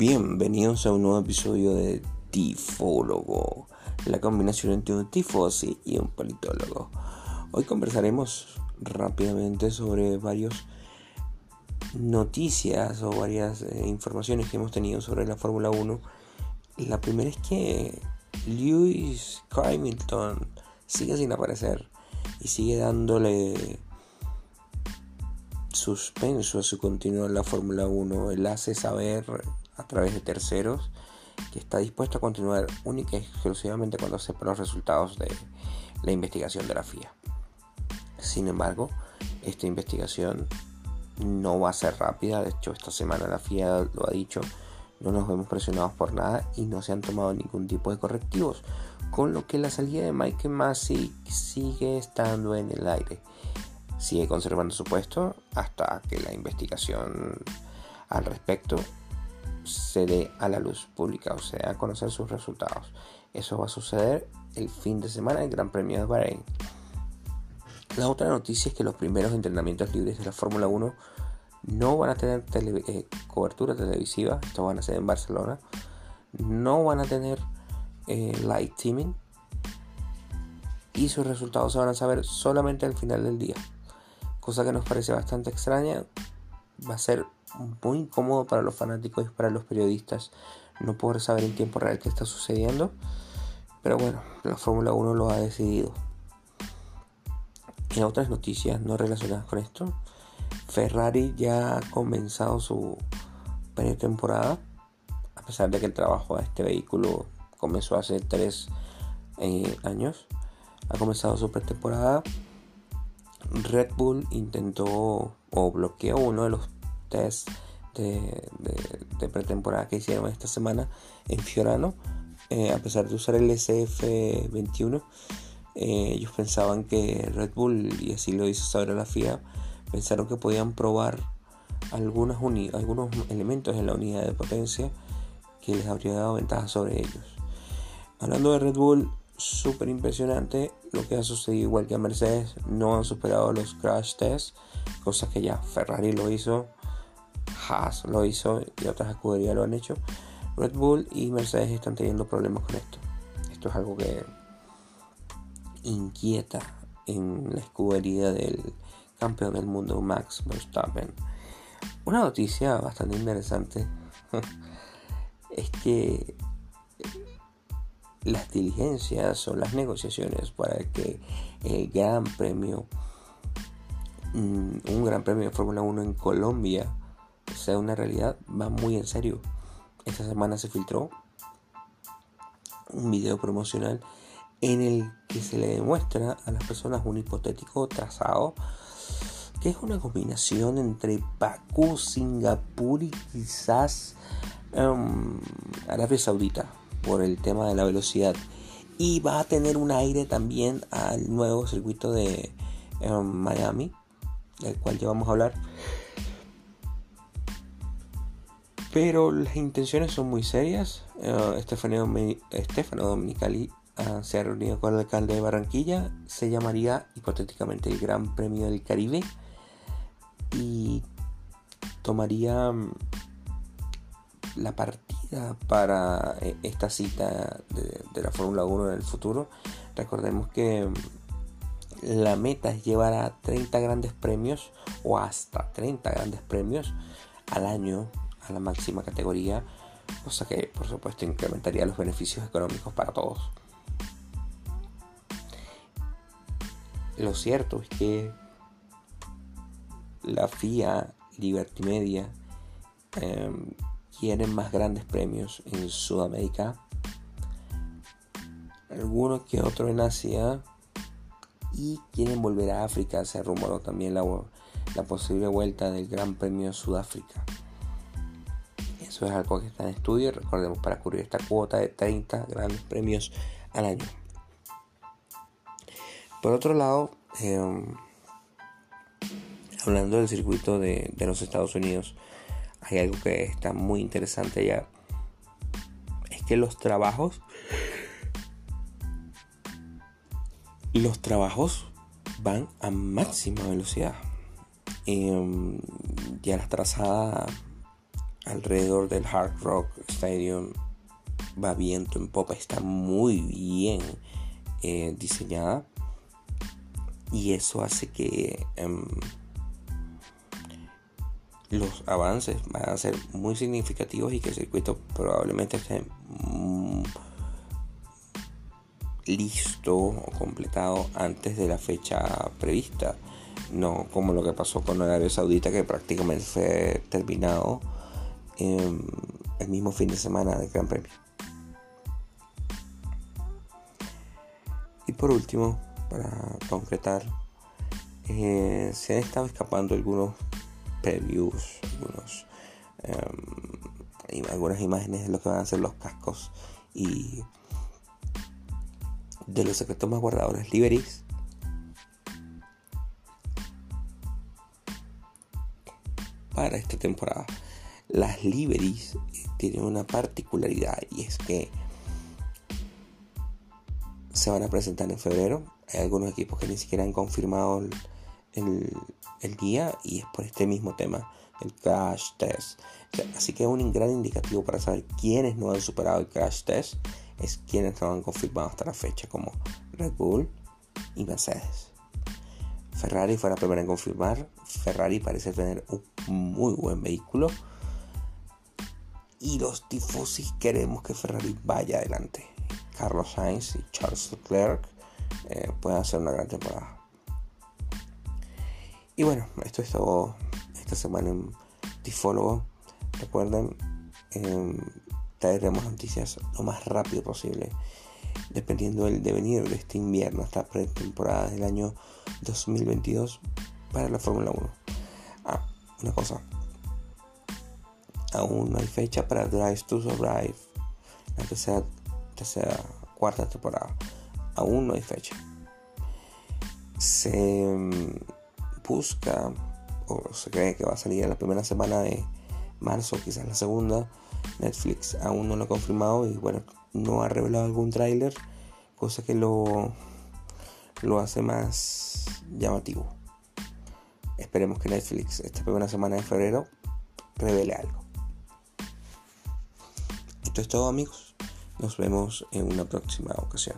Bienvenidos a un nuevo episodio de Tifólogo, la combinación entre un tifosi y un politólogo. Hoy conversaremos rápidamente sobre varias noticias o varias eh, informaciones que hemos tenido sobre la Fórmula 1. La primera es que Lewis Hamilton sigue sin aparecer y sigue dándole suspenso a su continuo en la Fórmula 1. Él hace saber a través de terceros que está dispuesto a continuar única y exclusivamente cuando sepa los resultados de la investigación de la FIA. Sin embargo, esta investigación no va a ser rápida. De hecho, esta semana la FIA lo ha dicho. No nos vemos presionados por nada y no se han tomado ningún tipo de correctivos. Con lo que la salida de Michael Massey sigue estando en el aire. Sigue conservando su puesto hasta que la investigación al respecto se dé a la luz pública, o sea, a conocer sus resultados. Eso va a suceder el fin de semana del Gran Premio de Bahrein. La otra noticia es que los primeros entrenamientos libres de la Fórmula 1 no van a tener eh, cobertura televisiva, esto van a ser en Barcelona, no van a tener eh, live teaming y sus resultados se van a saber solamente al final del día, cosa que nos parece bastante extraña, va a ser muy incómodo para los fanáticos y para los periodistas no poder saber en tiempo real qué está sucediendo. Pero bueno, la Fórmula 1 lo ha decidido. En otras noticias no relacionadas con esto, Ferrari ya ha comenzado su pretemporada, a pesar de que el trabajo de este vehículo comenzó hace tres eh, años. Ha comenzado su pretemporada. Red Bull intentó o bloqueó uno de los test de, pretemporada que hicieron esta semana en Fiorano. Eh, a pesar de usar el SF21, eh, ellos pensaban que Red Bull, y así lo hizo saber la FIA, pensaron que podían probar algunas algunos elementos en la unidad de potencia que les habría dado ventaja sobre ellos. Hablando de Red Bull, súper impresionante lo que ha sucedido igual que a Mercedes, no han superado los crash tests, cosa que ya Ferrari lo hizo, Lo hizo y otras escuderías lo han hecho. Red Bull y Mercedes están teniendo problemas con esto. Esto es algo que inquieta en la escudería del campeón del mundo Max Verstappen. Una noticia bastante interesante es que las diligencias o las negociaciones para que el Gran Premio, mm, un Gran Premio de Fórmula 1 en Colombia, sea una realidad, va muy en serio. Esta semana se filtró un video promocional en el que se le demuestra a las personas un hipotético trazado que es una combinación entre Bakú, Singapur y quizás um, Arabia Saudita por el tema de la velocidad y va a tener un aire también al nuevo circuito de um, Miami del cual ya vamos a hablar pero las intenciones son muy serias. Uh, Estefano, Dominicali uh, se ha reunido con el alcalde de Barranquilla. Se llamaría hipotéticamente el Gran Premio del Caribe. Y tomaría um, la partida para eh, esta cita de, de la Fórmula 1 en el futuro. Recordemos que um, la meta es llevar a 30 grandes premios o hasta 30 grandes premios al año la máxima categoría, cosa que por supuesto incrementaría los beneficios económicos para todos. Lo cierto es que la FIA, Liberty Media, em, quieren más grandes premios en Sudamérica, algunos que otro en Asia y quieren volver a África. Se rumoró también la, la posible vuelta del Gran Premio de Sudáfrica. Es algo que está en estudio. Recordemos para cubrir esta cuota de 30 grandes premios al año. Por otro lado, em, hablando del circuito de, los Estados Unidos, hay algo que está muy interesante ya. Es que los trabajos. Los trabajos van a máxima velocidad. Em, ya la trazada alrededor del Hard Rock Stadium va viento en popa, está muy bien eh, diseñada y eso hace que em, los avances van a ser muy significativos y que el circuito probablemente esté mm, listo o completado antes de la fecha prevista. No como lo que pasó con Arabia Saudita que prácticamente fue terminado el mismo fin de semana del Gran Premio. Y por último, para concretar, eh, se han estado escapando algunos previews, algunos, em, algunas imágenes de lo que van a ser los cascos y de los secretos más guardados, las liveries. Para esta temporada, las liveries tienen una particularidad y es que se van a presentar en febrero. Hay algunos equipos que ni siquiera han confirmado el, el, día y es por este mismo tema, el crash test. así que un gran indicativo para saber quiénes no han superado el crash test es quienes no han confirmado hasta la fecha, como Red Bull y Mercedes. Ferrari fue la primera en confirmar. Ferrari parece tener un muy buen vehículo. Y los tifosis queremos que Ferrari vaya adelante. Carlos Sainz y Charles Leclerc eh, puedan hacer una gran temporada. Y bueno, esto es todo esta semana en Tifólogo. Recuerden, eh, traeremos noticias lo más rápido posible, dependiendo del devenir de este invierno, esta pretemporada del año 2022 para la Fórmula 1. Ah, una cosa. Aún no hay fecha para Drive to Survive, la tercera tercera, cuarta temporada. Aún no hay fecha. Se mm, busca o se cree que va a salir la primera semana de marzo, quizás la segunda. Netflix aún no lo ha confirmado y bueno, no ha revelado algún tráiler, cosa que lo, lo hace más llamativo. Esperemos que Netflix esta primera semana de febrero revele algo. Esto es todo amigos. Nos vemos en una próxima ocasión.